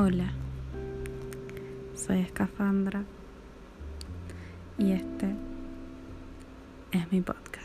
Hola, soy Escafandra y este es mi podcast.